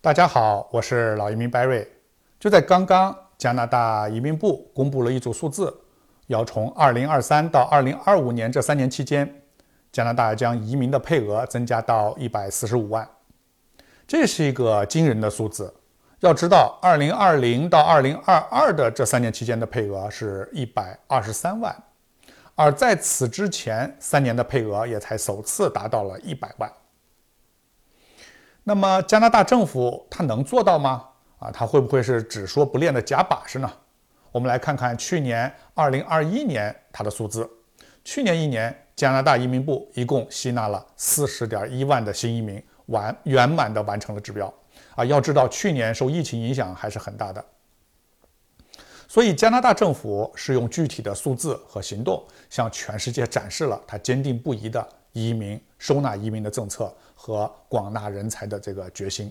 大家好，我是老移民 Barry。就在刚刚，加拿大移民部公布了一组数字，要从2023到2025年这三年期间，加拿大将移民的配额增加到145万，这是一个惊人的数字。要知道，2020到2022的这三年期间的配额是123万，而在此之前三年的配额也才首次达到了100万。那么加拿大政府它能做到吗？啊，它会不会是只说不练的假把式呢？我们来看看去年二零二一年它的数字。去年一年，加拿大移民部一共吸纳了四十点一万的新移民，完圆满的完成了指标。啊，要知道去年受疫情影响还是很大的。所以加拿大政府是用具体的数字和行动，向全世界展示了它坚定不移的移民收纳移民的政策。和广纳人才的这个决心，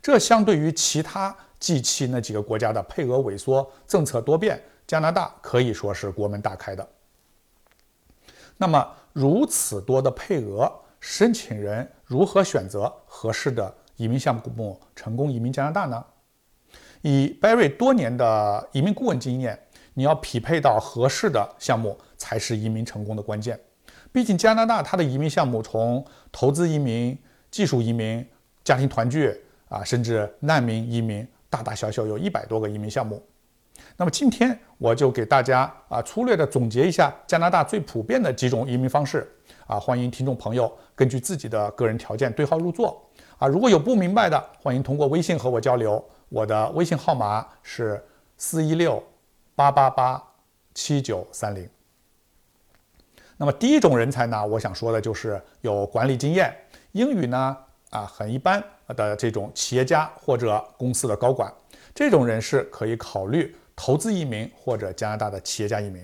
这相对于其他 G7 那几个国家的配额萎缩、政策多变，加拿大可以说是国门大开的。那么，如此多的配额，申请人如何选择合适的移民项目，成功移民加拿大呢？以 Barry 多年的移民顾问经验，你要匹配到合适的项目，才是移民成功的关键。毕竟加拿大它的移民项目从投资移民、技术移民、家庭团聚啊，甚至难民移民，大大小小有一百多个移民项目。那么今天我就给大家啊粗略的总结一下加拿大最普遍的几种移民方式啊，欢迎听众朋友根据自己的个人条件对号入座啊。如果有不明白的，欢迎通过微信和我交流，我的微信号码是四一六八八八七九三零。那么第一种人才呢，我想说的就是有管理经验、英语呢啊很一般的这种企业家或者公司的高管，这种人士可以考虑投资移民或者加拿大的企业家移民。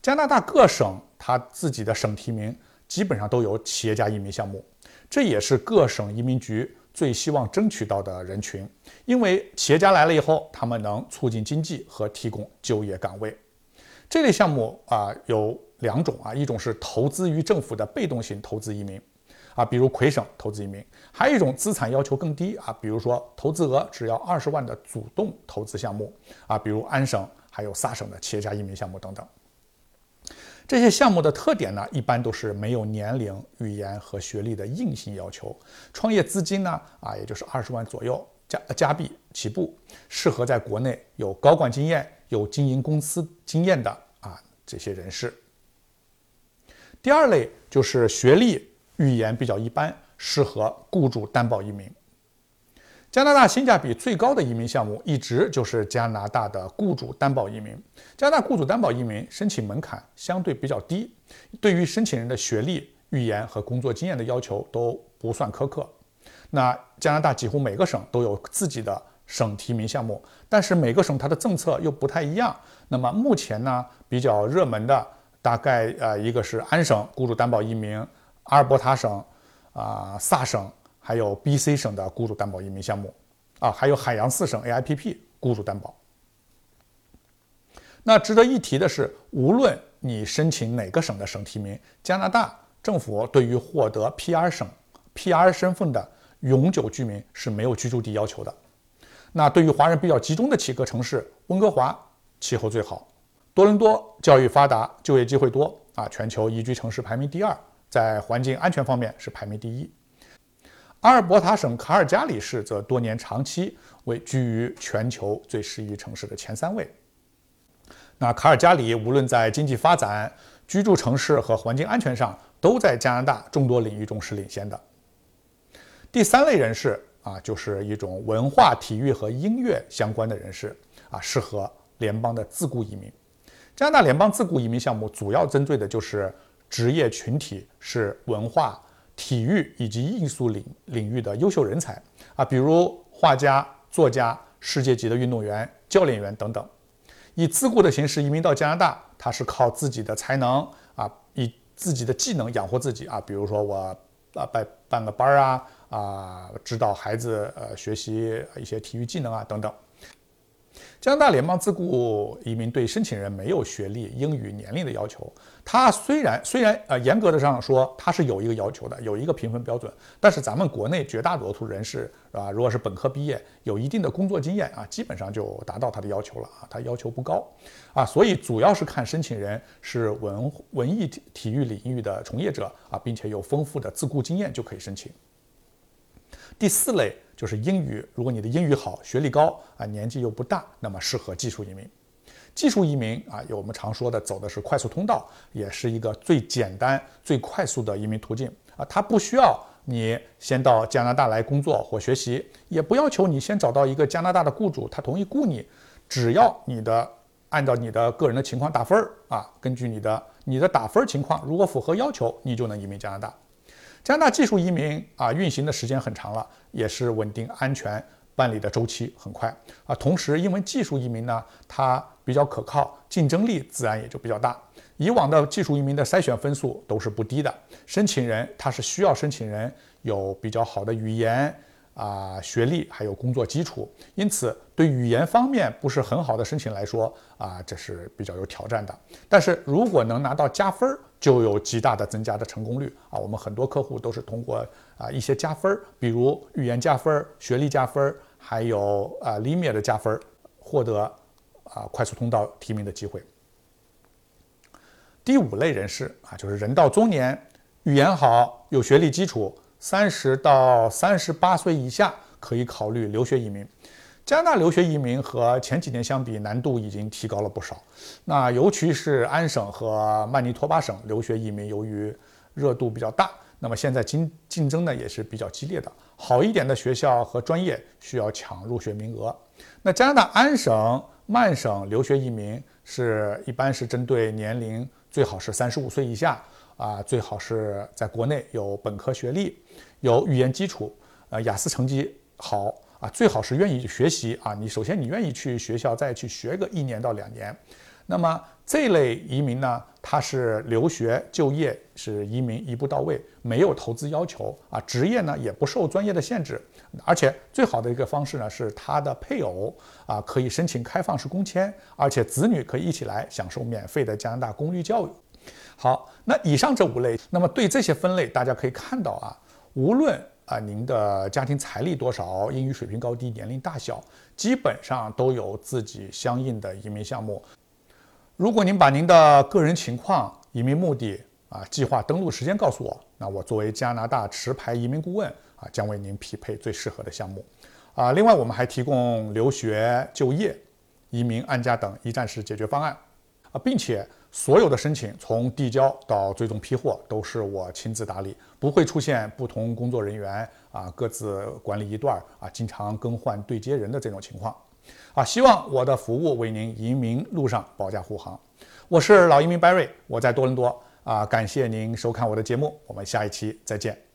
加拿大各省他自己的省提名基本上都有企业家移民项目，这也是各省移民局最希望争取到的人群，因为企业家来了以后，他们能促进经济和提供就业岗位。这类项目啊有。两种啊，一种是投资于政府的被动型投资移民，啊，比如魁省投资移民；还有一种资产要求更低啊，比如说投资额只要二十万的主动投资项目，啊，比如安省还有萨省的企业家移民项目等等。这些项目的特点呢，一般都是没有年龄、语言和学历的硬性要求，创业资金呢，啊，也就是二十万左右加加币起步，适合在国内有高管经验、有经营公司经验的啊这些人士。第二类就是学历、语言比较一般，适合雇主担保移民。加拿大性价比最高的移民项目，一直就是加拿大的雇主担保移民。加拿大雇主担保移民申请门槛相对比较低，对于申请人的学历、语言和工作经验的要求都不算苛刻。那加拿大几乎每个省都有自己的省提名项目，但是每个省它的政策又不太一样。那么目前呢，比较热门的。大概呃，一个是安省雇主担保移民，阿尔伯塔省、啊萨省，还有 B.C 省的雇主担保移民项目，啊，还有海洋四省 A.I.P.P 雇主担保。那值得一提的是，无论你申请哪个省的省提名，加拿大政府对于获得 P.R 省 P.R 身份的永久居民是没有居住地要求的。那对于华人比较集中的几个城市，温哥华气候最好。多伦多教育发达，就业机会多啊，全球宜居城市排名第二，在环境安全方面是排名第一。阿尔伯塔省卡尔加里市则多年长期位居于全球最适宜城市的前三位。那卡尔加里无论在经济发展、居住城市和环境安全上，都在加拿大众多领域中是领先的。第三类人士啊，就是一种文化、体育和音乐相关的人士啊，适合联邦的自雇移民。加拿大联邦自雇移民项目主要针对的就是职业群体是文化、体育以及艺术领领域的优秀人才啊，比如画家、作家、世界级的运动员、教练员等等。以自雇的形式移民到加拿大，他是靠自己的才能啊，以自己的技能养活自己啊，比如说我啊办办个班儿啊啊，指导孩子呃学习一些体育技能啊等等。加拿大联邦自雇移民对申请人没有学历、英语、年龄的要求。它虽然虽然呃严格的上说它是有一个要求的，有一个评分标准，但是咱们国内绝大多数人士啊，如果是本科毕业，有一定的工作经验啊，基本上就达到它的要求了啊，它要求不高啊，所以主要是看申请人是文文艺体体育领域的从业者啊，并且有丰富的自雇经验就可以申请。第四类就是英语，如果你的英语好，学历高啊，年纪又不大，那么适合技术移民。技术移民啊，有我们常说的走的是快速通道，也是一个最简单、最快速的移民途径啊。它不需要你先到加拿大来工作或学习，也不要求你先找到一个加拿大的雇主，他同意雇你，只要你的按照你的个人的情况打分儿啊，根据你的你的打分情况，如果符合要求，你就能移民加拿大。加拿大技术移民啊，运行的时间很长了，也是稳定安全，办理的周期很快啊。同时，因为技术移民呢，它比较可靠，竞争力自然也就比较大。以往的技术移民的筛选分数都是不低的，申请人他是需要申请人有比较好的语言。啊，学历还有工作基础，因此对语言方面不是很好的申请来说啊，这是比较有挑战的。但是如果能拿到加分儿，就有极大的增加的成功率啊。我们很多客户都是通过啊一些加分儿，比如语言加分儿、学历加分儿，还有啊 l i m i 的加分儿，获得啊快速通道提名的机会。第五类人士啊，就是人到中年，语言好，有学历基础。三十到三十八岁以下可以考虑留学移民。加拿大留学移民和前几年相比，难度已经提高了不少。那尤其是安省和曼尼托巴省留学移民，由于热度比较大，那么现在竞竞争呢也是比较激烈的。好一点的学校和专业需要抢入学名额。那加拿大安省、曼省留学移民是一般是针对年龄最好是三十五岁以下。啊，最好是在国内有本科学历，有语言基础，呃，雅思成绩好啊，最好是愿意学习啊。你首先你愿意去学校再去学个一年到两年，那么这类移民呢，他是留学就业是移民一步到位，没有投资要求啊，职业呢也不受专业的限制，而且最好的一个方式呢是他的配偶啊可以申请开放式工签，而且子女可以一起来享受免费的加拿大公立教育。好，那以上这五类，那么对这些分类，大家可以看到啊，无论啊您的家庭财力多少，英语水平高低，年龄大小，基本上都有自己相应的移民项目。如果您把您的个人情况、移民目的啊、计划登陆时间告诉我，那我作为加拿大持牌移民顾问啊，将为您匹配最适合的项目。啊，另外我们还提供留学、就业、移民、安家等一站式解决方案啊，并且。所有的申请从递交到最终批货都是我亲自打理，不会出现不同工作人员啊各自管理一段啊，经常更换对接人的这种情况。啊，希望我的服务为您移民路上保驾护航。我是老移民 Barry，我在多伦多啊，感谢您收看我的节目，我们下一期再见。